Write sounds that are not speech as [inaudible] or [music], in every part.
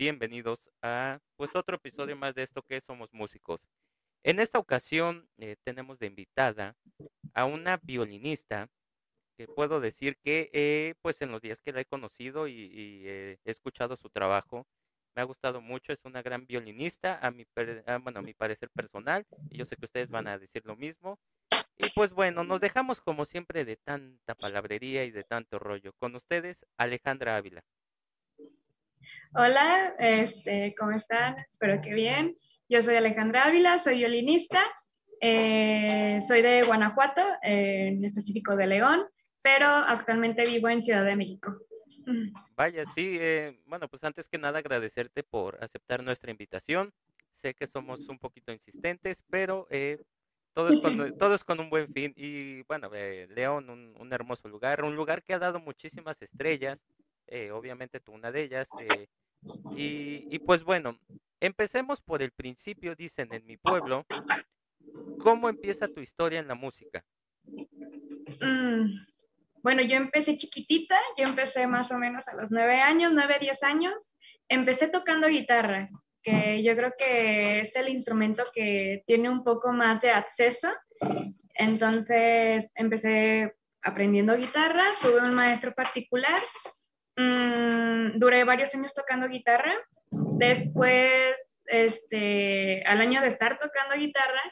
bienvenidos a pues otro episodio más de esto que Somos Músicos. En esta ocasión eh, tenemos de invitada a una violinista que puedo decir que eh, pues en los días que la he conocido y, he escuchado su trabajo, me ha gustado mucho, es una gran violinista a mi, bueno, a mi parecer personal y yo sé que ustedes van a decir lo mismo. Y pues bueno, nos dejamos como siempre de tanta palabrería y de tanto rollo. Con ustedes, Alejandra Ávila. Hola, este, ¿cómo están? Espero que bien. Yo soy Alejandra Ávila, soy violinista, eh, soy de Guanajuato, en específico de León, pero actualmente vivo en Ciudad de México. Vaya, sí, eh, bueno, pues antes que nada agradecerte por aceptar nuestra invitación. Sé que somos un poquito insistentes, pero eh, todo, es con, [laughs] todo es con un buen fin. Y bueno, León, un, un, hermoso lugar, un lugar que ha dado muchísimas estrellas, obviamente tú una de ellas. Y, pues bueno, empecemos por el principio, dicen en mi pueblo. ¿Cómo empieza tu historia en la música? Mm, bueno, yo empecé chiquitita, yo empecé más o menos a los nueve años, nueve, diez años. Empecé tocando guitarra, que yo creo que es el instrumento que tiene un poco más de acceso. Entonces empecé aprendiendo guitarra, tuve un maestro particular, mm, duré varios años tocando guitarra. Después, este, al año de estar tocando guitarra,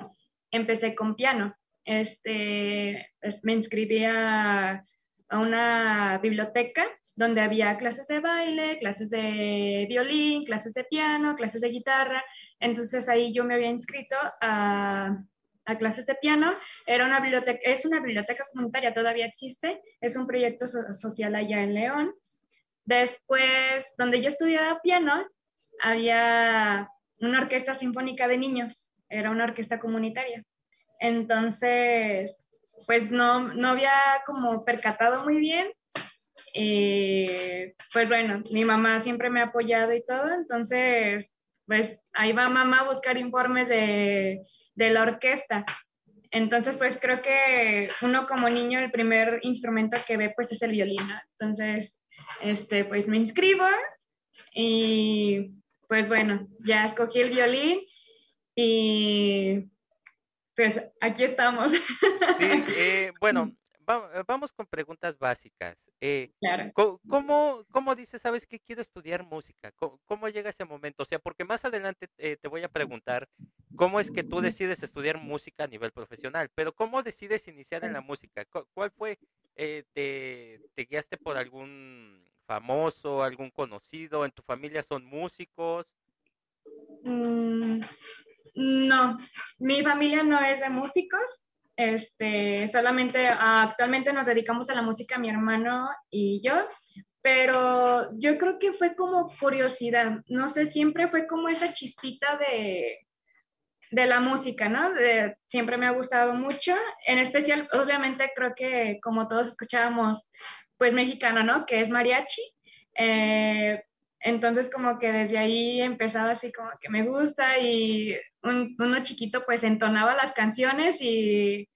empecé con piano. Este, me inscribí a, una biblioteca donde había clases de baile, clases de violín, clases de piano, clases de guitarra. Entonces ahí yo me había inscrito a, clases de piano. Era una biblioteca, es una biblioteca comunitaria, todavía existe. Es un proyecto social allá en León. Después, donde yo estudiaba piano, había una orquesta sinfónica de niños. Era una orquesta comunitaria. Entonces, pues no, no había como percatado muy bien. pues bueno, mi mamá siempre me ha apoyado y todo, entonces, pues ahí va mamá a buscar informes de, de la orquesta. Entonces, pues creo que uno como niño, el primer instrumento que ve, pues es el violín, Entonces, este, pues me inscribo y pues bueno, ya escogí el violín y pues aquí estamos. Sí, eh, bueno, vamos con preguntas básicas. Eh, claro. ¿cómo, ¿cómo, dices, sabes que quiero estudiar música? ¿Cómo, llega ese momento? O sea, porque más adelante eh, te voy a preguntar cómo es que tú decides estudiar música a nivel profesional, pero ¿cómo decides iniciar en la música? ¿Cuál fue? te, ¿Te guiaste por algún famoso, algún conocido? ¿En tu familia son músicos? Mm, no, mi familia no es de músicos. Este, solamente actualmente nos dedicamos a la música mi hermano y yo, pero yo creo que fue como curiosidad, no sé, siempre fue como esa chispita de, de la música, ¿no? siempre me ha gustado mucho, en especial, obviamente creo que como todos escuchábamos, pues mexicano, ¿no? Que es mariachi. Eh, entonces como que desde ahí empezaba así como que me gusta y uno chiquito pues entonaba las canciones y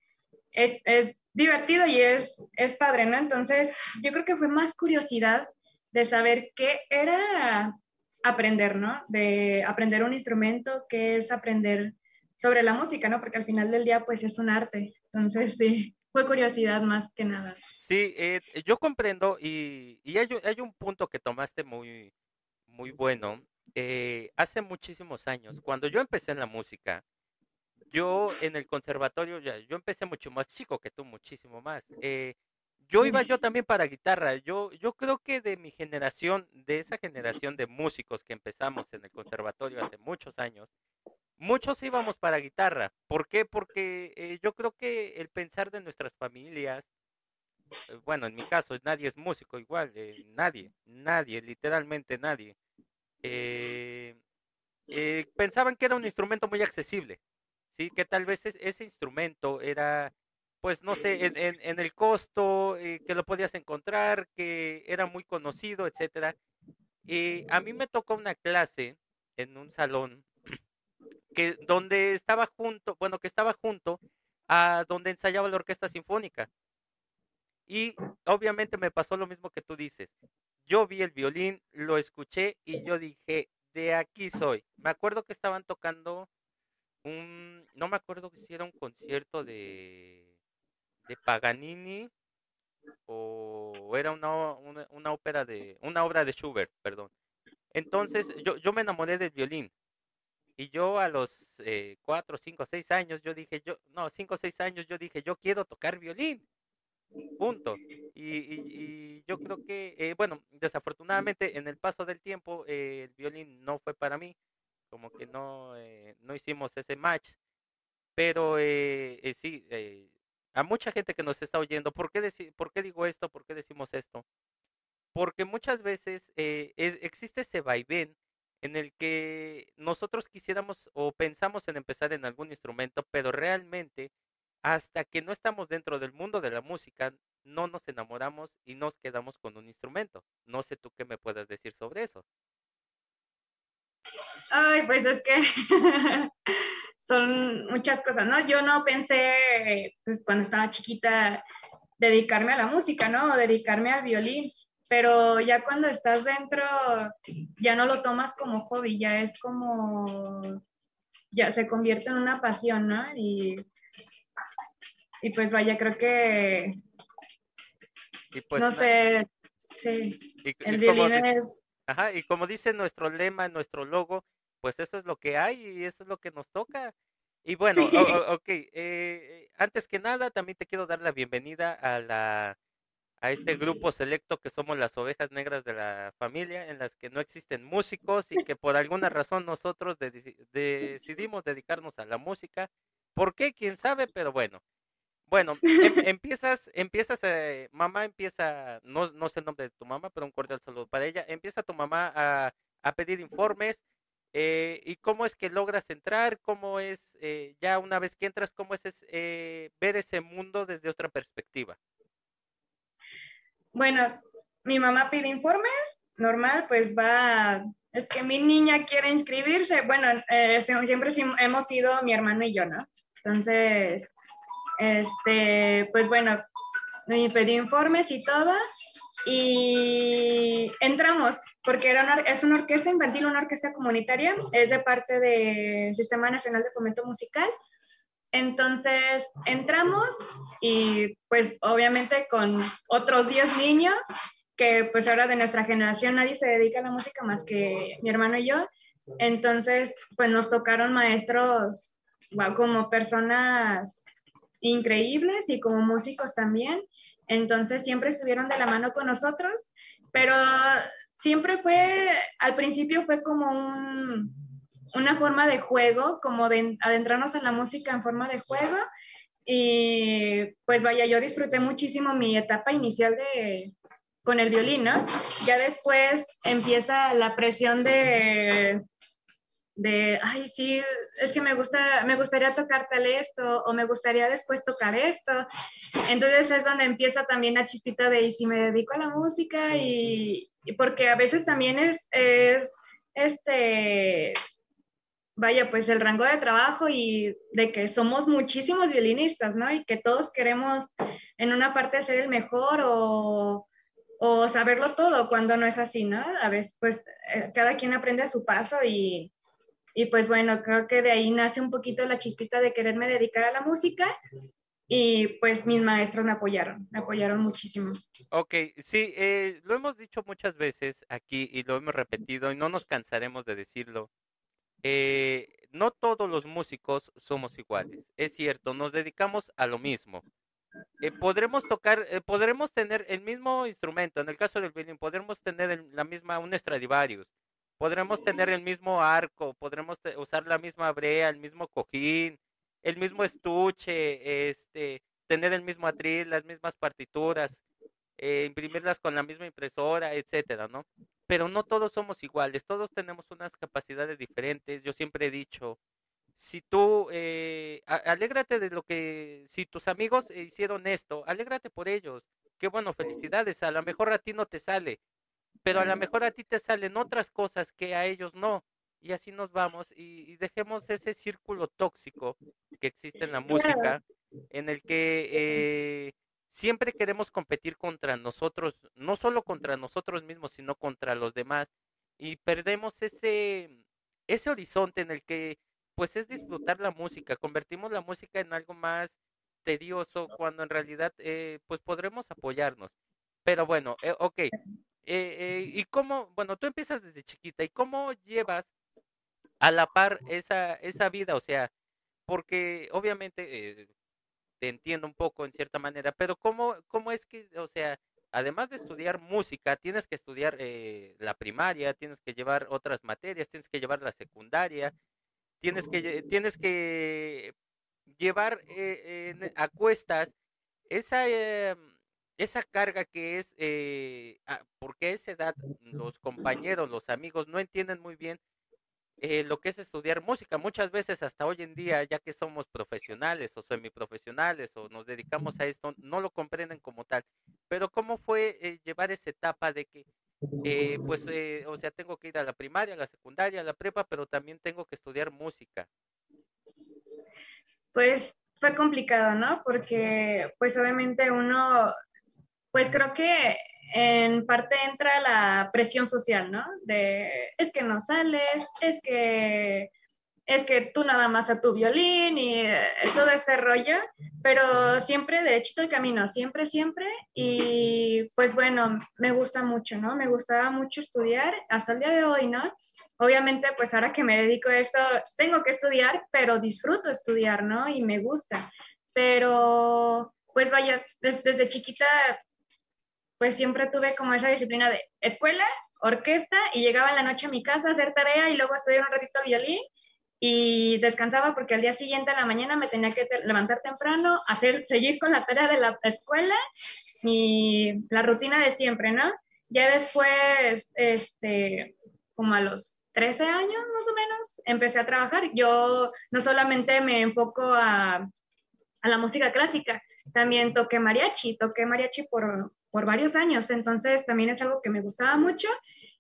es, divertido y es, es padre, ¿no? Entonces yo creo que fue más curiosidad de saber qué era aprender, ¿no? De aprender un instrumento, qué es aprender sobre la música, ¿no? Porque al final del día pues es un arte. Entonces sí, fue curiosidad más que nada. Sí, eh, yo comprendo y, y hay, hay, un punto que tomaste muy, muy bueno. Eh, hace muchísimos años, cuando yo empecé en la música, yo en el conservatorio, ya, yo empecé mucho más chico que tú, muchísimo más. Eh, yo iba yo también para guitarra. Yo, yo creo que de mi generación, de esa generación de músicos que empezamos en el conservatorio hace muchos años, muchos íbamos para guitarra. ¿Por qué? Porque eh, yo creo que el pensar de nuestras familias, bueno, en mi caso, nadie es músico igual, eh, nadie, nadie, literalmente nadie. Eh, pensaban que era un instrumento muy accesible, ¿sí? Que tal vez ese instrumento era, pues no sé, en, en, el costo, que lo podías encontrar, que era muy conocido, etcétera. Y a mí me tocó una clase en un salón que donde estaba junto, bueno, que estaba junto a donde ensayaba la orquesta sinfónica. Y obviamente me pasó lo mismo que tú dices. Yo vi el violín, lo escuché y yo dije, de aquí soy. Me acuerdo que estaban tocando un, no me acuerdo si era un concierto de, de Paganini o era una, una, ópera de, una obra de Schubert, perdón. Entonces yo, yo me enamoré del violín. Y yo a los eh, cuatro, cinco, seis años, yo dije, yo, no, cinco, seis años, yo dije, yo quiero tocar violín. Punto. Y, y, yo creo que, eh, bueno, desafortunadamente en el paso del tiempo eh, el violín no fue para mí, como que no, eh, no hicimos ese match. Pero sí, a mucha gente que nos está oyendo, ¿por qué, ¿por qué digo esto? ¿Por qué decimos esto? Porque muchas veces existe ese vaivén en el que nosotros quisiéramos o pensamos en empezar en algún instrumento, pero realmente hasta que no estamos dentro del mundo de la música, no nos enamoramos y nos quedamos con un instrumento. No sé tú qué me puedas decir sobre eso. Ay, pues es que [laughs] son muchas cosas, ¿no? Yo no pensé, pues cuando estaba chiquita, dedicarme a la música, ¿no? O dedicarme al violín, pero ya cuando estás dentro, ya no lo tomas como hobby, ya es como, ya se convierte en una pasión, ¿no? Y y pues vaya, creo que, pues, no sé, sí, el violín es... Ajá, y como dice nuestro lema, nuestro logo, pues eso es lo que hay y eso es lo que nos toca. Y bueno, ok, eh, antes que nada, también te quiero dar la bienvenida a la a este grupo selecto que somos las ovejas negras de la familia, en las que no existen músicos y que por alguna razón nosotros decidimos dedicarnos a la música. ¿Por qué? ¿Quién sabe? Pero bueno, bueno, em, [laughs] empiezas, empiezas, eh, mamá empieza, no, no sé el nombre de tu mamá, pero un cordial saludo para ella. Empieza tu mamá a, a pedir informes eh, y cómo es que logras entrar, cómo es, eh, ya una vez que entras, cómo es, ver ese mundo desde otra perspectiva. Bueno, mi mamá pide informes, normal, pues va, es que mi niña quiere inscribirse. Bueno, siempre hemos sido mi hermano y yo, ¿no? Entonces, este, pues bueno, me pedí informes y todo, y entramos, porque era es una orquesta infantil, una orquesta comunitaria, es de parte del Sistema Nacional de Fomento Musical. Entonces entramos y pues obviamente con otros 10 niños, que pues ahora de nuestra generación nadie se dedica a la música más que mi hermano y yo. Entonces pues nos tocaron maestros como personas increíbles y como músicos también. Entonces siempre estuvieron de la mano con nosotros, pero siempre fue, al principio fue como un, una forma de juego, como de adentrarnos en la música en forma de juego. Y pues vaya, yo disfruté muchísimo mi etapa inicial de, con el violín, ¿no? Ya después empieza la presión de de, ay, sí, es que me gusta, me gustaría tocar tal esto, o me gustaría después tocar esto. Entonces es donde empieza también la chispita de, y si me dedico a la música, y, porque a veces también es, es, este, vaya, pues el rango de trabajo y de que somos muchísimos violinistas, ¿no? Y que todos queremos en una parte ser el mejor o, o saberlo todo cuando no es así, ¿no? A veces, pues, eh, cada quien aprende a su paso y, y pues bueno, creo que de ahí nace un poquito la chispita de quererme dedicar a la música y pues mis maestros me apoyaron, me apoyaron muchísimo. Ok, sí, eh, lo hemos dicho muchas veces aquí y lo hemos repetido y no nos cansaremos de decirlo. Eh, no todos los músicos somos iguales, es cierto, nos dedicamos a lo mismo. Eh, podremos tocar, podremos tener el mismo instrumento, en el caso del violín, podremos tener la misma, un Stradivarius, podremos tener el mismo arco, podremos usar la misma brea, el mismo cojín, el mismo estuche, este, tener el mismo atril, las mismas partituras, eh, imprimirlas con la misma impresora, etcétera, ¿no? Pero no todos somos iguales, todos tenemos unas capacidades diferentes. Yo siempre he dicho, si tú, eh, alégrate de lo que, si tus amigos hicieron esto, alégrate por ellos. Qué bueno, felicidades. A lo mejor a ti no te sale, pero a lo mejor a ti te salen otras cosas que a ellos no. Y así nos vamos y, dejemos ese círculo tóxico que existe en la música, en el que eh, siempre queremos competir contra nosotros, no solo contra nosotros mismos, sino contra los demás. y perdemos ese, ese horizonte en el que pues es disfrutar la música, convertimos la música en algo más tedioso cuando en realidad eh, pues podremos apoyarnos. Pero bueno, eh, ok. Eh, eh, ¿Y cómo, bueno, tú empiezas desde chiquita, ¿y cómo llevas a la par esa, esa vida? O sea, porque obviamente te entiendo un poco en cierta manera, pero ¿cómo, cómo es que, o sea, además de estudiar música, tienes que estudiar la primaria, tienes que llevar otras materias, tienes que llevar la secundaria, tienes que, tienes que llevar eh, a cuestas esa, eh, esa carga que es, eh, porque a esa edad los compañeros, los amigos no entienden muy bien eh, lo que es estudiar música. Muchas veces hasta hoy en día, ya que somos profesionales o semiprofesionales o nos dedicamos a esto, no lo comprenden como tal. Pero ¿cómo fue eh, llevar esa etapa de que, eh, pues, o sea, tengo que ir a la primaria, a la secundaria, a la prepa, pero también tengo que estudiar música? Pues fue complicado, ¿no? Porque, pues, obviamente uno, pues creo que en parte entra la presión social, ¿no? De es que no sales, es que es que tú nada más a tu violín y eh, todo este rollo, pero siempre derechito el camino, siempre, siempre. Y pues bueno, me gusta mucho, ¿no? Me gustaba mucho estudiar hasta el día de hoy, ¿no? Obviamente, pues ahora que me dedico a esto, tengo que estudiar, pero disfruto estudiar, ¿no? Y me gusta. Pero, pues vaya, desde chiquita pues siempre tuve como esa disciplina de escuela, orquesta y llegaba la noche a mi casa a hacer tarea y luego estudiar un ratito violín y descansaba porque al día siguiente a la mañana me tenía que levantar temprano, hacer, seguir con la tarea de la escuela y la rutina de siempre, ¿no? Ya después, este, como a los 13 años más o menos, empecé a trabajar. Yo no solamente me enfoco a, a la música clásica, también toqué mariachi, toqué mariachi por por varios años, entonces también es algo que me gustaba mucho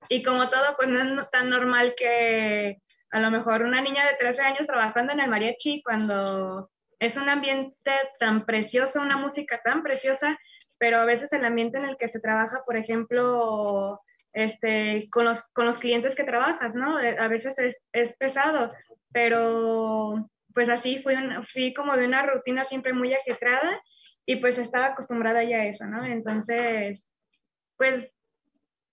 y como todo, pues no es tan normal que a lo mejor una niña de 13 años trabajando en el mariachi cuando es un ambiente tan precioso, una música tan preciosa, pero a veces el ambiente en el que se trabaja, por ejemplo, este, con, los, con los clientes que trabajas, ¿no? Eh, a veces es, es pesado, pero pues así fui, fui como de una rutina siempre muy ajetrada y pues estaba acostumbrada ya a eso, ¿no? Entonces, pues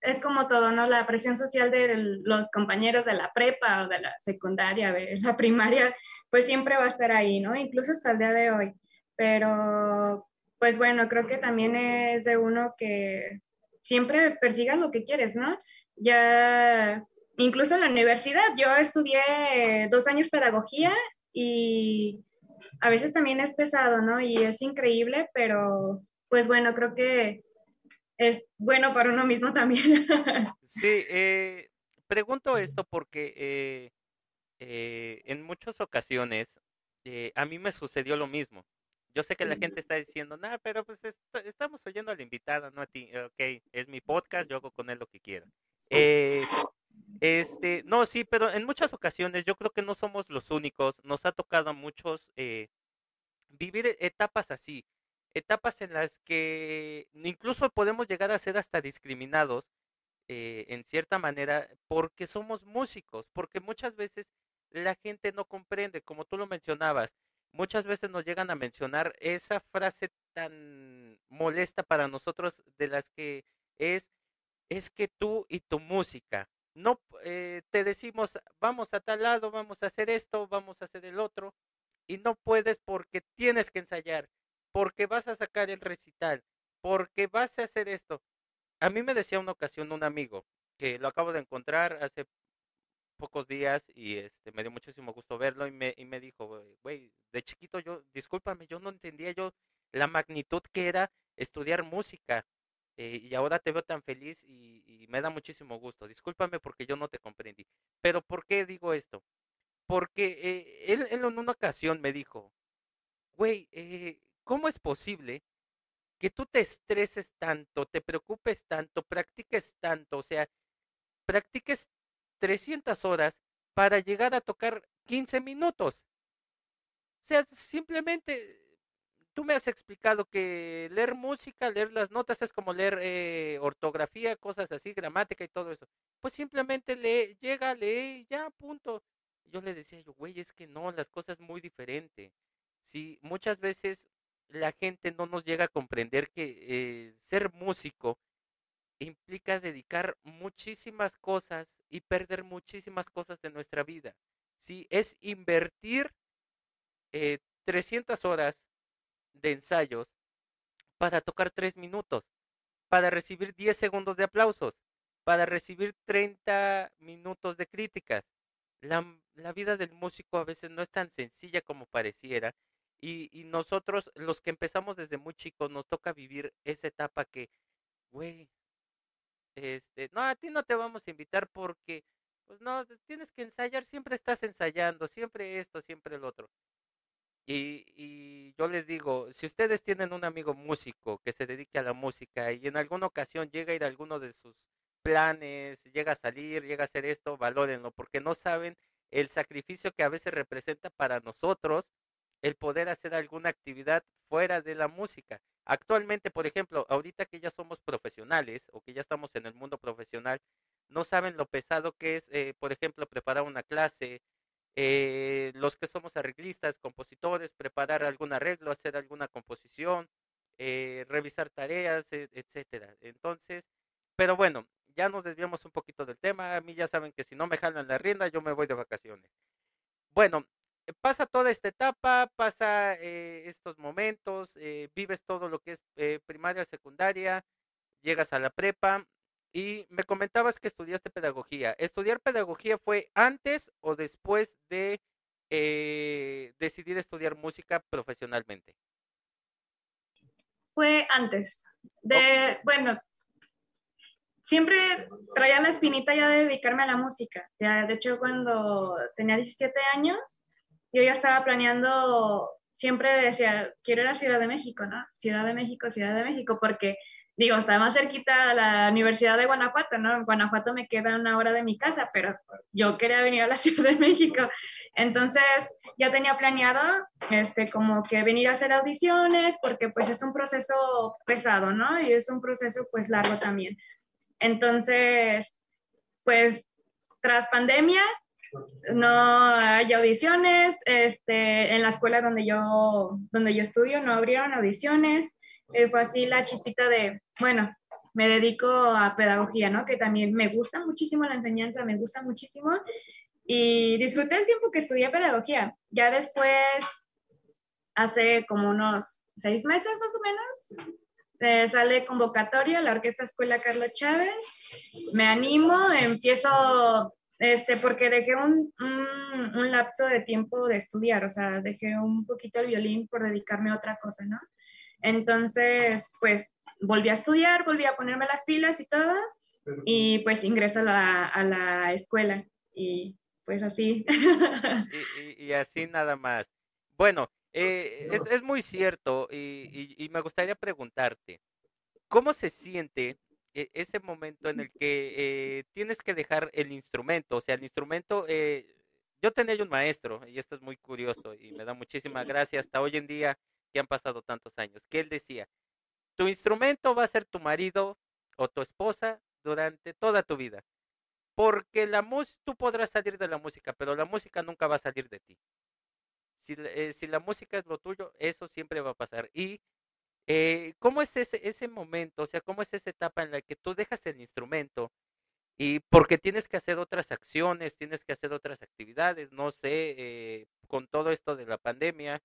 es como todo, ¿no? La presión social de los compañeros de la prepa o de la secundaria, de la primaria, pues siempre va a estar ahí, ¿no? Incluso hasta el día de hoy. Pero, pues bueno, creo que también es de uno que siempre persiga lo que quieres, ¿no? Ya, incluso en la universidad, yo estudié dos años pedagogía y a veces también es pesado, ¿no? Y es increíble, pero pues bueno, creo que es bueno para uno mismo también. [laughs] sí, eh, pregunto esto porque eh, eh, en muchas ocasiones a mí me sucedió lo mismo. Yo sé que la gente está diciendo, nada, pero pues estamos oyendo a la invitada, no a ti. Ok, es mi podcast, yo hago con él lo que quiera. Eh, este, no, sí, pero en muchas ocasiones yo creo que no somos los únicos. Nos ha tocado a muchos eh, vivir e, etapas así, etapas en las que incluso podemos llegar a ser hasta discriminados eh, en cierta manera porque somos músicos, porque muchas veces la gente no comprende, como tú lo mencionabas, muchas veces nos llegan a mencionar esa frase tan molesta para nosotros de las que es, es que tú y tu música, no eh, te decimos, vamos a tal lado, vamos a hacer esto, vamos a hacer el otro, y no puedes porque tienes que ensayar, porque vas a sacar el recital, porque vas a hacer esto. A mí me decía una ocasión un amigo, que lo acabo de encontrar hace pocos días y este me dio muchísimo gusto verlo y me, y me dijo, güey, de chiquito yo, discúlpame, yo no entendía yo la magnitud que era estudiar música. Eh, y ahora te veo tan feliz y, me da muchísimo gusto. Discúlpame porque yo no te comprendí. Pero ¿por qué digo esto? Porque eh, él, en una ocasión me dijo, güey, eh, ¿cómo es posible que tú te estreses tanto, te preocupes tanto, practiques tanto, o sea, practiques 300 horas para llegar a tocar 15 minutos? O sea, simplemente tú me has explicado que leer música, leer las notas es como leer eh, ortografía, cosas así, gramática y todo eso. Pues simplemente lee, llega, lee, ya, punto. Yo le decía yo, güey, es que no, las cosas muy diferentes. Sí, muchas veces la gente no nos llega a comprender que eh, ser músico implica dedicar muchísimas cosas y perder muchísimas cosas de nuestra vida. Sí, es invertir eh, 300 horas de ensayos para tocar 3 minutos, para recibir 10 segundos de aplausos, para recibir 30 minutos de críticas. La, la vida del músico a veces no es tan sencilla como pareciera y, y, nosotros, los que empezamos desde muy chicos, nos toca vivir esa etapa que, güey, este, no, a ti no te vamos a invitar porque, pues no, tienes que ensayar, siempre estás ensayando, siempre esto, siempre el otro. Y, y yo les digo, si ustedes tienen un amigo músico que se dedique a la música y en alguna ocasión llega a ir a alguno de sus planes, llega a salir, llega a hacer esto, valórenlo, porque no saben el sacrificio que a veces representa para nosotros el poder hacer alguna actividad fuera de la música. Actualmente, por ejemplo, ahorita que ya somos profesionales o que ya estamos en el mundo profesional, no saben lo pesado que es, eh, por ejemplo, preparar una clase, eh, los que somos arreglistas, compositores, preparar algún arreglo, hacer alguna composición, eh, revisar tareas, e, etcétera. Entonces, pero bueno, ya nos desviamos un poquito del tema. A mí ya saben que si no me jalan la rienda, yo me voy de vacaciones. Bueno, pasa toda esta etapa, pasa eh, estos momentos, eh, vives todo lo que es eh, primaria, secundaria, llegas a la prepa y me comentabas que estudiaste pedagogía. ¿Estudiar pedagogía fue antes o después de decidir estudiar música profesionalmente? Fue antes. De, bueno, siempre traía la espinita ya de dedicarme a la música. Ya, de hecho, cuando tenía 17 años, yo ya estaba planeando, siempre decía, quiero ir a Ciudad de México, ¿no? Ciudad de México, Ciudad de México, porque digo, estaba más cerquita a la Universidad de Guanajuato, ¿no? En Guanajuato me queda una hora de mi casa, pero yo quería venir a la [laughs] Ciudad de México. Entonces, ya tenía planeado, este, como que venir a hacer audiciones, porque pues es un proceso pesado, ¿no? Y es un proceso pues largo también. Entonces, pues tras pandemia, no hay audiciones, este, en la escuela donde yo, donde yo estudio no abrieron audiciones, eh, fue así la chispita de, bueno, me dedico a pedagogía, ¿no? Que también me gusta muchísimo la enseñanza, me gusta muchísimo y disfruté el tiempo que estudié pedagogía. Ya después, hace como unos seis meses más o menos, eh, sale convocatoria la Orquesta Escuela Carlos Chávez, me animo, empiezo este, porque dejé un, un, lapso de tiempo de estudiar, o sea, dejé un poquito el violín por dedicarme a otra cosa, ¿no? Entonces, pues volví a estudiar, volví a ponerme las pilas y todo, y pues ingreso a la, a la escuela, y pues así. [laughs] Y, y, así nada más. Bueno, eh, es, es, muy cierto, y, y me gustaría preguntarte, ¿cómo se siente e, ese momento en el que eh, tienes que dejar el instrumento, o sea, el instrumento, eh, yo tenía un maestro, y esto es muy curioso y me da muchísima gracia hasta hoy en día que han pasado tantos años, que él decía, tu instrumento va a ser tu marido o tu esposa durante toda tu vida, porque la música, tú podrás salir de la música, pero la música nunca va a salir de ti. Si, eh, si la música es lo tuyo, eso siempre va a pasar. Y eh, ¿Cómo es ese, ese momento? O sea, ¿cómo es esa etapa en la que tú dejas el instrumento y porque tienes que hacer otras acciones, tienes que hacer otras actividades, no sé, eh, con todo esto de la pandemia,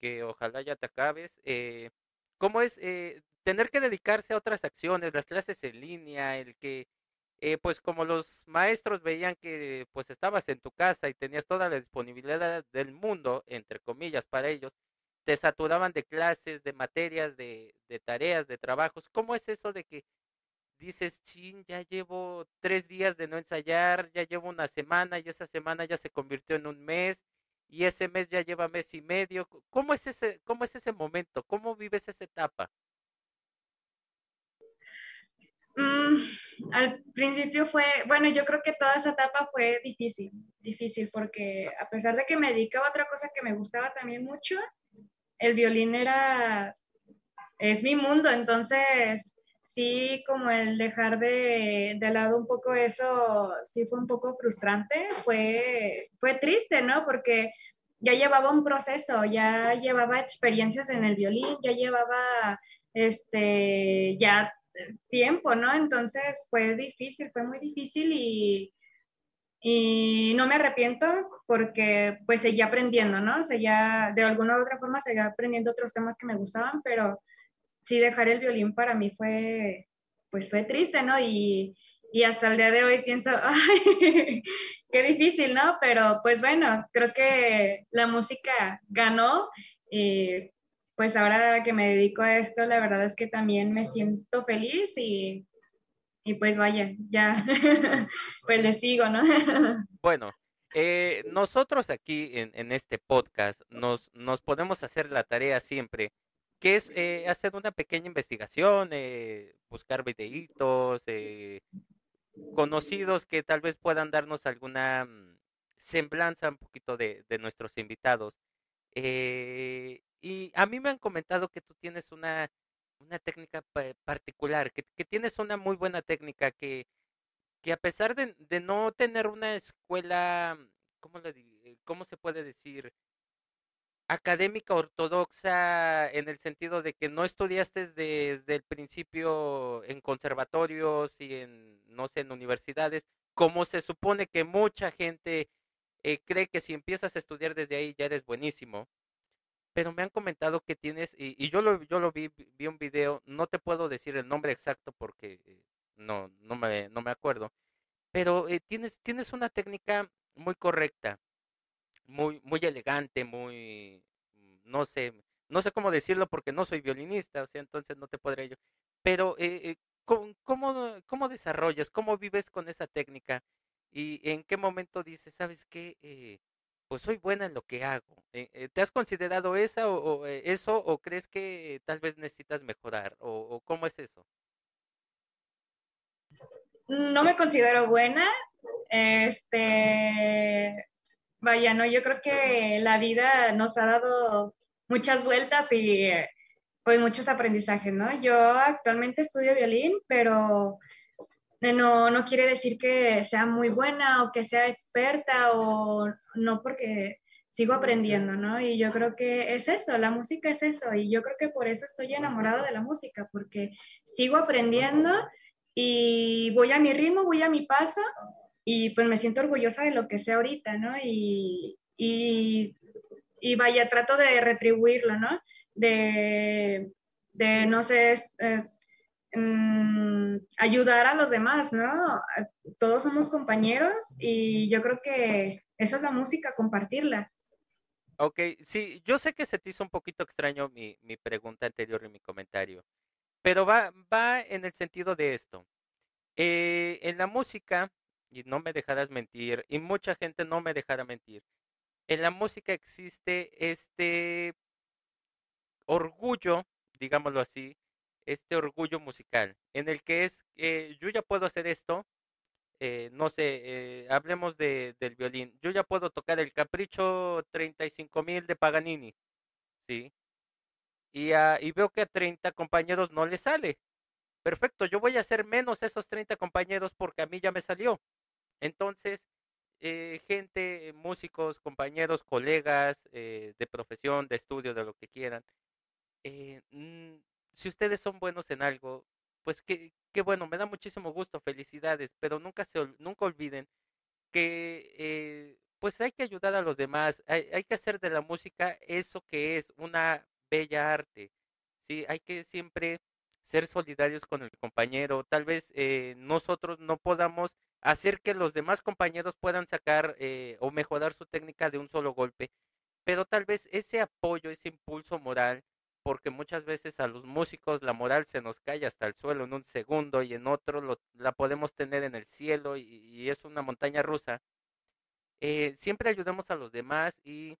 que ojalá ya te acabes, eh, ¿cómo es eh, tener que dedicarse a otras acciones, las clases en línea, el que, eh, pues como los maestros veían que pues estabas en tu casa y tenías toda la disponibilidad del mundo, entre comillas, para ellos, te saturaban de clases, de materias, de, de tareas, de trabajos. ¿Cómo es eso de que dices, chin, ya llevo tres días de no ensayar, ya llevo una semana y esa semana ya se convirtió en un mes y ese mes ya lleva mes y medio? ¿Cómo es ese, cómo es ese momento? ¿Cómo vives esa etapa? Mm, al principio fue, bueno, yo creo que toda esa etapa fue difícil, difícil porque a pesar de que me dedicaba a otra cosa que me gustaba también mucho, el violín era, es mi mundo, entonces sí, como el dejar de, de, lado un poco eso, sí fue un poco frustrante, fue, fue triste, ¿no? Porque ya llevaba un proceso, ya llevaba experiencias en el violín, ya llevaba, este, ya tiempo, ¿no? Entonces fue difícil, fue muy difícil y, y no me arrepiento porque pues seguí aprendiendo, ¿no? Seguía, de alguna u otra forma seguía aprendiendo otros temas que me gustaban, pero sí dejar el violín para mí fue, pues fue triste, ¿no? Y, y hasta el día de hoy pienso, [laughs] ay, qué difícil, ¿no? Pero pues bueno, creo que la música ganó y pues ahora que me dedico a esto, la verdad es que también me siento feliz y, y pues vaya, ya, [laughs] pues le sigo, ¿no? [laughs] bueno, eh, nosotros aquí en, en, este podcast nos, nos podemos hacer la tarea siempre, que es eh, hacer una pequeña investigación, eh, buscar videitos, conocidos que tal vez puedan darnos alguna mm, semblanza un poquito de, nuestros invitados. Eh, y a mí me han comentado que tú tienes una, una técnica particular, que, tienes una muy buena técnica, que, que a pesar de, de no tener una escuela, ¿cómo, ¿cómo se puede decir? Académica ortodoxa en el sentido de que no estudiaste desde el principio en conservatorios y en, no sé, en universidades, como se supone que mucha gente eh, cree que si empiezas a estudiar desde ahí ya eres buenísimo. Pero me han comentado que tienes, y, yo lo, yo lo vi, vi un video, no te puedo decir el nombre exacto porque eh, no, no, me, no me acuerdo, pero eh, tienes, tienes una técnica muy correcta muy, muy elegante, muy, no sé, no sé cómo decirlo porque no soy violinista, o sea, entonces no te podré yo. Pero, eh, eh ¿cómo, ¿cómo desarrollas, cómo vives con esa técnica? ¿Y en qué momento dices, sabes qué? Eh, pues soy buena en lo que hago. Eh, eh ¿Te has considerado esa o, o eso o crees que tal vez necesitas mejorar? ¿O, o cómo es eso? No me considero buena. Este, vaya, no, yo creo que la vida nos ha dado muchas vueltas y pues muchos aprendizajes, ¿no? Yo actualmente estudio violín, pero no, no quiere decir que sea muy buena o que sea experta o no porque sigo aprendiendo, ¿no? Y yo creo que es eso, la música es eso, y yo creo que por eso estoy enamorado de la música, porque sigo aprendiendo y voy a mi ritmo, voy a mi paso y pues me siento orgullosa de lo que sé ahorita, ¿no? Y, y, y vaya, trato de retribuirlo, ¿no? De, de no sé, eh, mm, ayudar a los demás, ¿no? Todos somos compañeros y yo creo que eso es la música, compartirla. Ok, sí, yo sé que se te hizo un poquito extraño mi, mi pregunta anterior y mi comentario, pero va, va en el sentido de esto. Eh, en la música y no me dejarás mentir, y mucha gente no me dejará mentir. En la música existe este orgullo, digámoslo así, este orgullo musical, en el que es, eh, yo ya puedo hacer esto, eh, no sé, eh, hablemos de, del violín, yo ya puedo tocar el capricho 35 mil de Paganini, ¿sí? Y, y veo que a 30 compañeros no le sale. Perfecto, yo voy a hacer menos esos 30 compañeros porque a mí ya me salió. Entonces, eh, gente, músicos, compañeros, colegas eh, de profesión, de estudio, de lo que quieran, eh, mm, si ustedes son buenos en algo, pues qué, bueno, me da muchísimo gusto, felicidades, pero nunca, se, nunca olviden que pues hay que ayudar a los demás, hay, hay que hacer de la música eso que es una bella arte, ¿sí? Hay que siempre ser solidarios con el compañero, tal vez nosotros no podamos hacer que los demás compañeros puedan sacar eh, o mejorar su técnica de un solo golpe, pero tal vez ese apoyo, ese impulso moral, porque muchas veces a los músicos la moral se nos cae hasta el suelo en un segundo y en otro la podemos tener en el cielo y, es una montaña rusa. Eh, siempre ayudemos a los demás y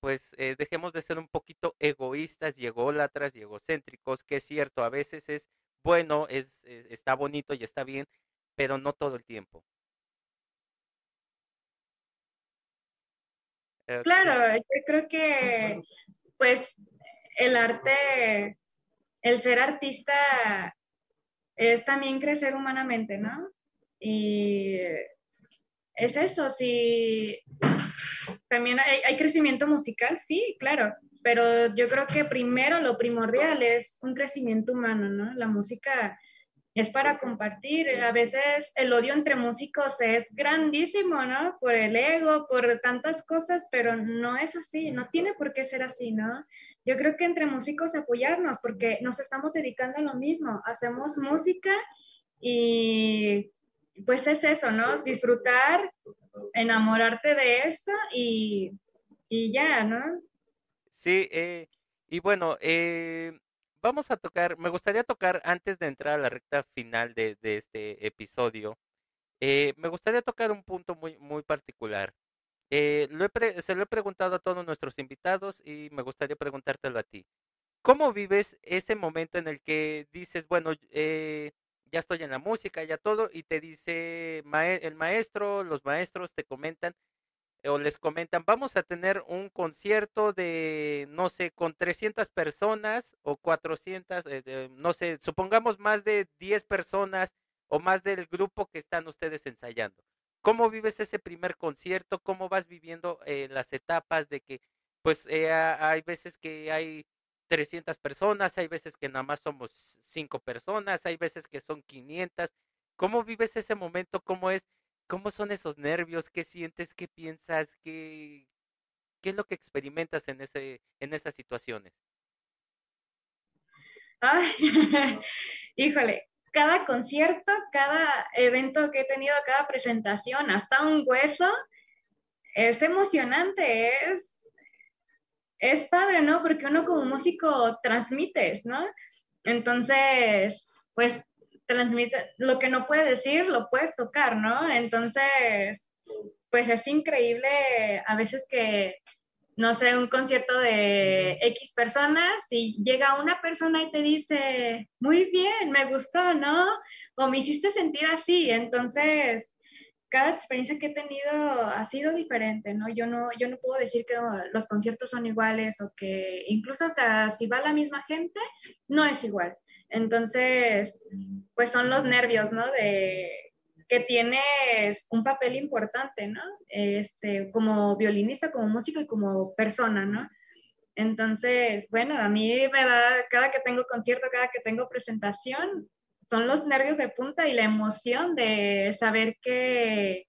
pues eh, dejemos de ser un poquito egoístas y ególatras y egocéntricos, que es cierto, a veces es bueno, es, está bonito y está bien, pero no todo el tiempo. Claro, yo creo que pues el arte, el ser artista es también crecer humanamente, ¿no? Y es eso, sí, también hay, crecimiento musical, sí, claro, pero yo creo que primero lo primordial es un crecimiento humano, ¿no? La música es para compartir. A veces el odio entre músicos es grandísimo, ¿no? Por el ego, por tantas cosas, pero no es así, no tiene por qué ser así, ¿no? Yo creo que entre músicos apoyarnos, porque nos estamos dedicando a lo mismo, hacemos música y pues es eso, ¿no? Disfrutar, enamorarte de esto y, ya, ¿no? Sí, eh, y bueno, eh, vamos a tocar, me gustaría tocar antes de entrar a la recta final de, este episodio, eh, me gustaría tocar un punto muy, muy particular. se lo he preguntado a todos nuestros invitados y me gustaría preguntártelo a ti. ¿Cómo vives ese momento en el que dices, bueno, eh, ya estoy en la música, ya todo, y te dice el maestro, los maestros te comentan o les comentan, vamos a tener un concierto de, no sé, con 300 personas o 400, eh, no sé, supongamos más de 10 personas o más del grupo que están ustedes ensayando. ¿Cómo vives ese primer concierto? ¿Cómo vas viviendo eh, las etapas de que, pues, eh, hay veces que hay 300 personas, hay veces que nada más somos 5 personas, hay veces que son 500. ¿Cómo vives ese momento? ¿Cómo es? ¿Cómo son esos nervios? ¿Qué sientes? ¿Qué piensas? ¿Qué, qué es lo que experimentas en, ese, en esas situaciones? Ay, [laughs] híjole, cada concierto, cada evento que he tenido, cada presentación, hasta un hueso, es emocionante, es es padre, ¿no? Porque uno como músico transmites, ¿no? Entonces, pues transmite, lo que no puedes decir, lo puedes tocar, ¿no? Entonces, pues es increíble a veces que, no sé, un concierto de X personas y llega una persona y te dice, muy bien, me gustó, ¿no? O me hiciste sentir así. Entonces, cada experiencia que he tenido ha sido diferente, ¿no? Yo no, yo no puedo decir que los conciertos son iguales o que incluso hasta si va la misma gente, no es igual. Entonces, pues son los nervios, ¿no? De que tienes un papel importante, ¿no? Este, como violinista, como músico y como persona, ¿no? Entonces, bueno, a mí me da, cada que tengo concierto, cada que tengo presentación, son los nervios de punta y la emoción de saber que,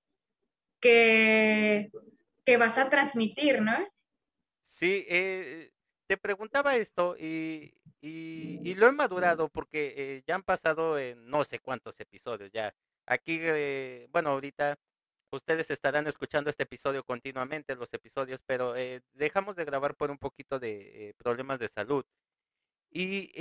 que, vas a transmitir, ¿no? Sí, eh, te preguntaba esto y, y, lo he madurado porque eh, ya han pasado en no sé cuántos episodios ya. Aquí, eh, bueno, ahorita ustedes estarán escuchando este episodio continuamente, los episodios, pero dejamos de grabar por un poquito de problemas de salud. Y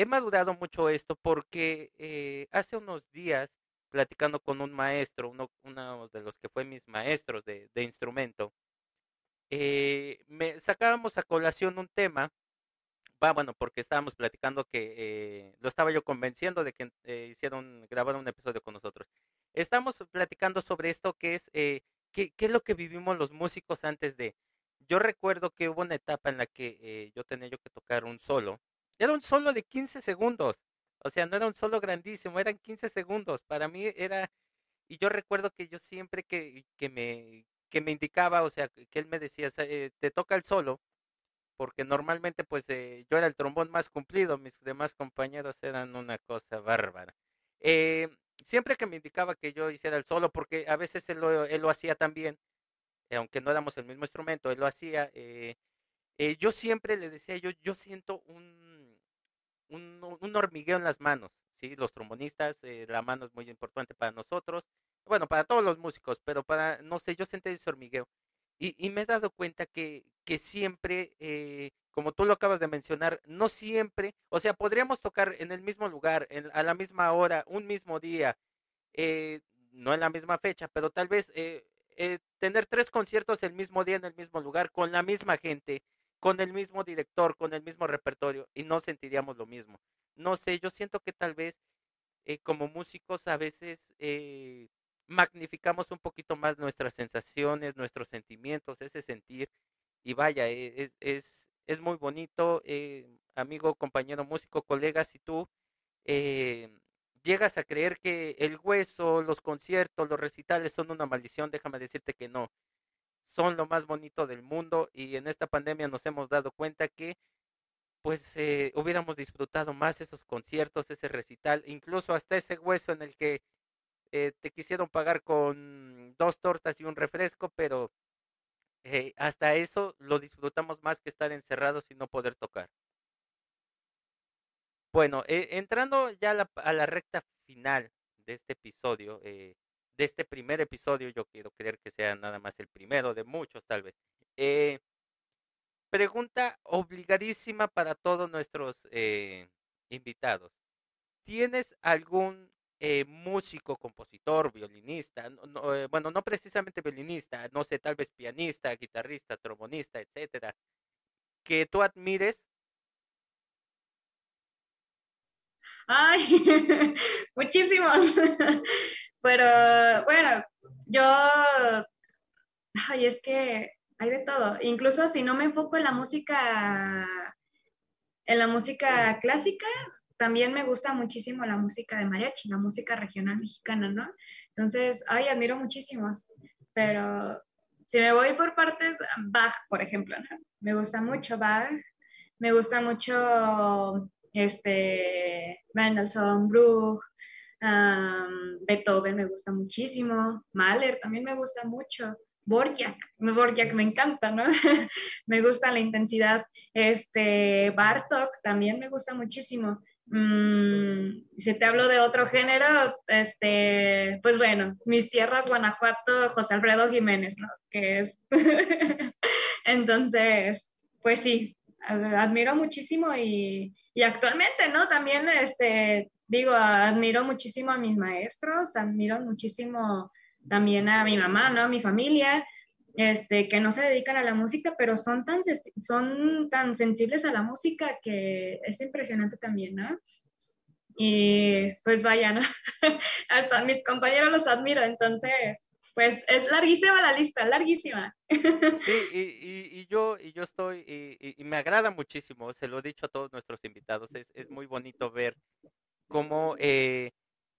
he madurado mucho esto porque eh, hace unos días, platicando con un maestro, uno, uno de los que fue mis maestros de, instrumento, eh, me sacábamos a colación un tema, bueno, porque estábamos platicando que eh, lo estaba yo convenciendo de que hicieron, grabaron un episodio con nosotros. Estamos platicando sobre esto que es, ¿qué, ¿qué, es lo que vivimos los músicos antes de? Yo recuerdo que hubo una etapa en la que yo tenía yo que tocar un solo era un solo de 15 segundos. O sea, no era un solo grandísimo, eran 15 segundos. Para mí era, y yo recuerdo que yo siempre que, que, me, que me indicaba, o sea, que él me decía, eh, te toca el solo, porque normalmente pues eh, yo era el trombón más cumplido, mis demás compañeros eran una cosa bárbara. Eh, siempre que me indicaba que yo hiciera el solo, porque a veces él lo, él lo hacía también, aunque no éramos el mismo instrumento, él lo hacía, yo siempre le decía, yo, yo siento un un, hormigueo en las manos, ¿sí? Los trombonistas, eh, la mano es muy importante para nosotros, bueno, para todos los músicos, pero para, no sé, yo sentí ese hormigueo. Y, y me he dado cuenta que, que siempre, eh, como tú lo acabas de mencionar, no siempre, o sea, podríamos tocar en el mismo lugar, a la misma hora, un mismo día, eh, no en la misma fecha, pero tal vez tener tres conciertos el mismo día en el mismo lugar, con la misma gente, con el mismo director, con el mismo repertorio y no sentiríamos lo mismo. No sé, yo siento que tal vez eh, como músicos a veces eh, magnificamos un poquito más nuestras sensaciones, nuestros sentimientos, ese sentir y vaya, e, es, es, es muy bonito, eh, amigo, compañero músico, colega, si tú eh, llegas a creer que el hueso, los conciertos, los recitales son una maldición, déjame decirte que no. Son lo más bonito del mundo y en esta pandemia nos hemos dado cuenta que pues eh, hubiéramos disfrutado más esos conciertos, ese recital, incluso hasta ese hueso en el que eh, te quisieron pagar con dos tortas y un refresco, pero eh, hasta eso lo disfrutamos más que estar encerrados y no poder tocar. Bueno, entrando ya a la, recta final de este episodio, de este primer episodio, yo quiero creer que sea nada más el primero de muchos tal vez. Pregunta obligadísima para todos nuestros eh, invitados. ¿Tienes algún eh, músico, compositor, violinista, eh, bueno, no precisamente violinista, no sé, tal vez pianista, guitarrista, trombonista, etcétera, que tú admires? Ay, [laughs] muchísimos. [laughs] Pero bueno, yo, ay, es que hay de todo. Incluso si no me enfoco en la música, en la música clásica, también me gusta muchísimo la música de mariachi, la música regional mexicana, ¿no? Entonces, ay, admiro muchísimos. Pero si me voy por partes, Bach, por ejemplo, ¿no? Me gusta mucho Bach, me gusta mucho este, Mendelssohn, Bruch, Beethoven me gusta muchísimo, Mahler también me gusta mucho. Borjak, Borjak me encanta, ¿no? [laughs] me gusta la intensidad. Este, Bartok también me gusta muchísimo. Mm, si te hablo de otro género, este, pues bueno, mis tierras, Guanajuato, José Alfredo Jiménez, ¿no? Que es. [laughs] Entonces, pues sí, admiro muchísimo y, y, actualmente, ¿no? También, este, digo, admiro muchísimo a mis maestros, admiro muchísimo también a mi mamá, ¿no? A mi familia, este, que no se dedican a la música, pero son tan, son tan sensibles a la música que es impresionante también, ¿no? Y pues vaya, ¿no? [laughs] Hasta mis compañeros los admiro, entonces, pues es larguísima la lista, larguísima. [laughs] Sí, y, y, yo, y yo estoy, y, me agrada muchísimo, se lo he dicho a todos nuestros invitados, es, es muy bonito ver cómo eh,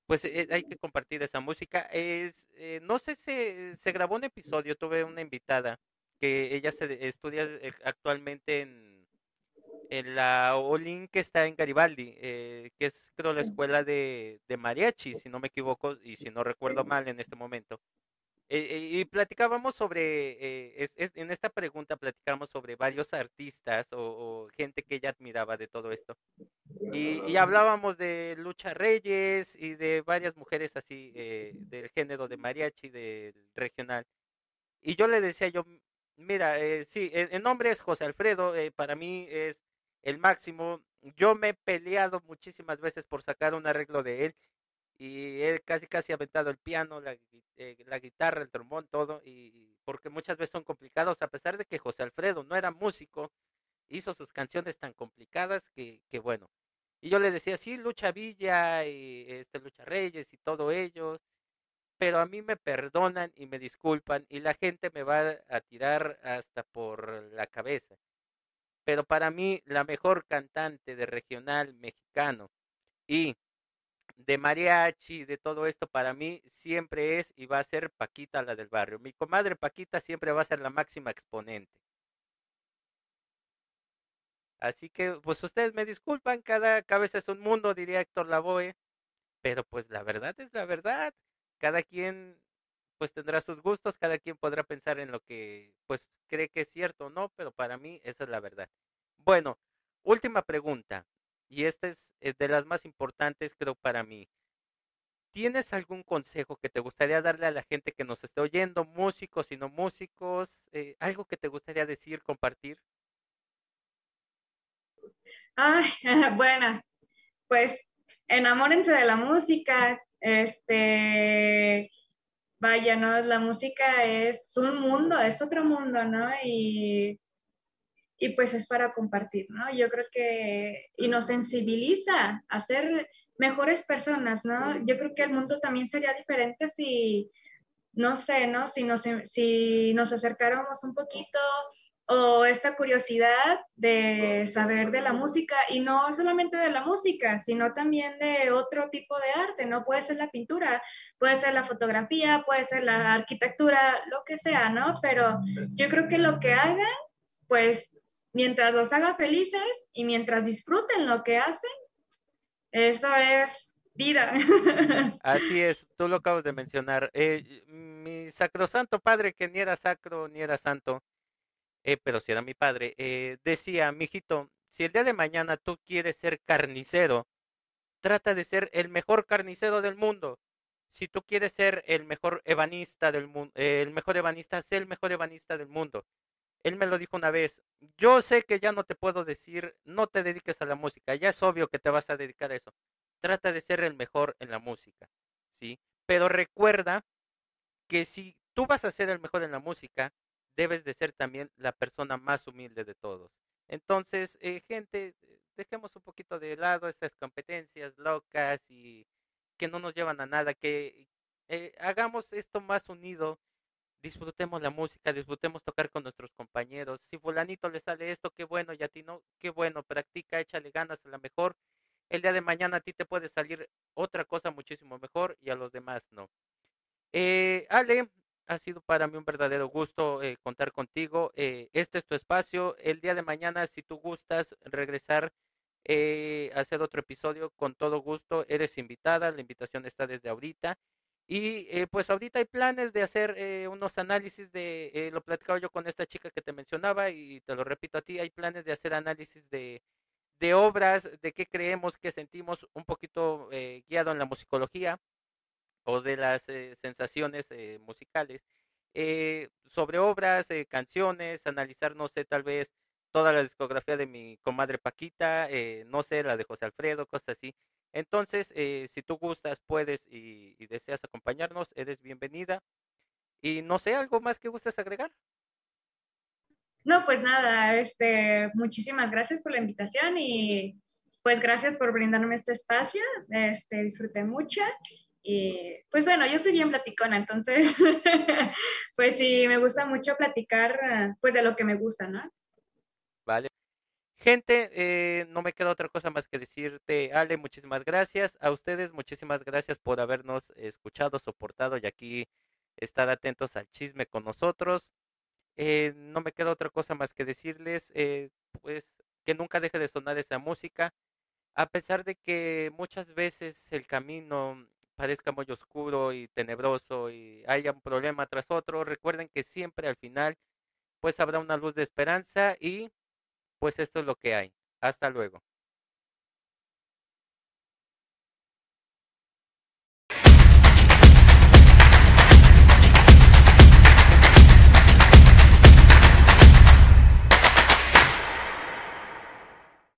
pues eh, hay que compartir esa música. Es, eh, no sé si se grabó un episodio, tuve una invitada que ella se estudia eh, actualmente en, en la Olin que está en Garibaldi, que es creo la escuela de, de mariachi, si no me equivoco y si no recuerdo mal en este momento. Y platicábamos sobre, en esta pregunta platicamos sobre varios artistas o, gente que ella admiraba de todo esto. Y, hablábamos de Lucha Reyes y de varias mujeres así eh, del género de mariachi, del regional. Y yo le decía yo, mira, eh, sí, el, nombre es José Alfredo, eh, para mí es el máximo. Yo me he peleado muchísimas veces por sacar un arreglo de él y él casi casi ha aventado el piano, la, eh, la guitarra, el trombón, todo, y porque muchas veces son complicados, a pesar de que José Alfredo no era músico, hizo sus canciones tan complicadas que, que bueno, y yo le decía, sí, Lucha Villa y este Lucha Reyes y todo ellos, pero a mí me perdonan y me disculpan y la gente me va a tirar hasta por la cabeza. Pero para mí la mejor cantante de regional mexicano y de mariachi, de todo esto, para mí siempre es y va a ser Paquita la del barrio. Mi comadre Paquita siempre va a ser la máxima exponente. Así que, pues ustedes me disculpan, cada cabeza es un mundo, diría Héctor Lavoe, pero pues la verdad es la verdad. Cada quien pues tendrá sus gustos, cada quien podrá pensar en lo que pues cree que es cierto o no, pero para mí esa es la verdad. Bueno, última pregunta, y esta es eh, de las más importantes creo para mí. ¿Tienes algún consejo que te gustaría darle a la gente que nos esté oyendo, músicos y no músicos? Eh, ¿Algo que te gustaría decir, compartir? Ay, [laughs] bueno, pues enamórense de la música, este, vaya, ¿no? La música es un mundo, es otro mundo, ¿no? Y, y pues es para compartir, ¿no? Yo creo que, y nos sensibiliza a ser mejores personas, ¿no? Yo creo que el mundo también sería diferente si, no sé, ¿no? Si nos, si nos acercáramos un poquito o esta curiosidad de saber de la música y no solamente de la música, sino también de otro tipo de arte, ¿no? Puede ser la pintura, puede ser la fotografía, puede ser la arquitectura, lo que sea, ¿no? Pero yo creo que lo que hagan, pues mientras los haga felices y mientras disfruten lo que hacen, eso es vida. [laughs] Así es, tú lo acabas de mencionar. Eh, mi sacrosanto padre, que ni era sacro ni era santo, eh, pero si era mi padre, eh, decía, mijito, si el día de mañana tú quieres ser carnicero, trata de ser el mejor carnicero del mundo. Si tú quieres ser el mejor ebanista del mundo, el mejor ebanista, sé el mejor ebanista del mundo. Él me lo dijo una vez. Yo sé que ya no te puedo decir, no te dediques a la música. Ya es obvio que te vas a dedicar a eso. Trata de ser el mejor en la música, ¿sí? Pero recuerda que si tú vas a ser el mejor en la música, debes de ser también la persona más humilde de todos. Entonces, eh, gente, dejemos un poquito de lado estas competencias locas y que no nos llevan a nada, que eh, hagamos esto más unido, disfrutemos la música, disfrutemos tocar con nuestros compañeros. Si fulanito le sale esto, qué bueno, y a ti no, qué bueno, practica, échale ganas a la mejor. El día de mañana a ti te puede salir otra cosa muchísimo mejor y a los demás no. Eh, Ale, ha sido para mí un verdadero gusto eh, contar contigo. Eh, este es tu espacio. El día de mañana, si tú gustas regresar eh, a hacer otro episodio, con todo gusto, eres invitada. La invitación está desde ahorita. Y pues ahorita hay planes de hacer unos análisis de, lo platicaba yo con esta chica que te mencionaba y te lo repito a ti, hay planes de hacer análisis de, de obras, de qué creemos, qué sentimos, un poquito guiado en la musicología o de las eh, sensaciones eh, musicales eh, sobre obras, canciones, analizar, no sé, tal vez toda la discografía de mi comadre Paquita, no sé, la de José Alfredo, cosas así. Entonces, si tú gustas, puedes y, y, deseas acompañarnos, eres bienvenida. Y no sé, ¿algo más que gustes agregar? No, pues nada, este, muchísimas gracias por la invitación y pues gracias por brindarme este espacio, este, disfruté mucho y pues bueno, yo soy bien platicona, entonces, [laughs] pues sí, me gusta mucho platicar pues de lo que me gusta, ¿no? Gente, eh, no me queda otra cosa más que decirte, Ale, muchísimas gracias. A ustedes, muchísimas gracias por habernos escuchado, soportado y aquí estar atentos al chisme con nosotros. Eh, no me queda otra cosa más que decirles, eh, pues que nunca deje de sonar esa música, a pesar de que muchas veces el camino parezca muy oscuro y tenebroso y haya un problema tras otro, recuerden que siempre al final pues habrá una luz de esperanza y pues esto es lo que hay. Hasta luego.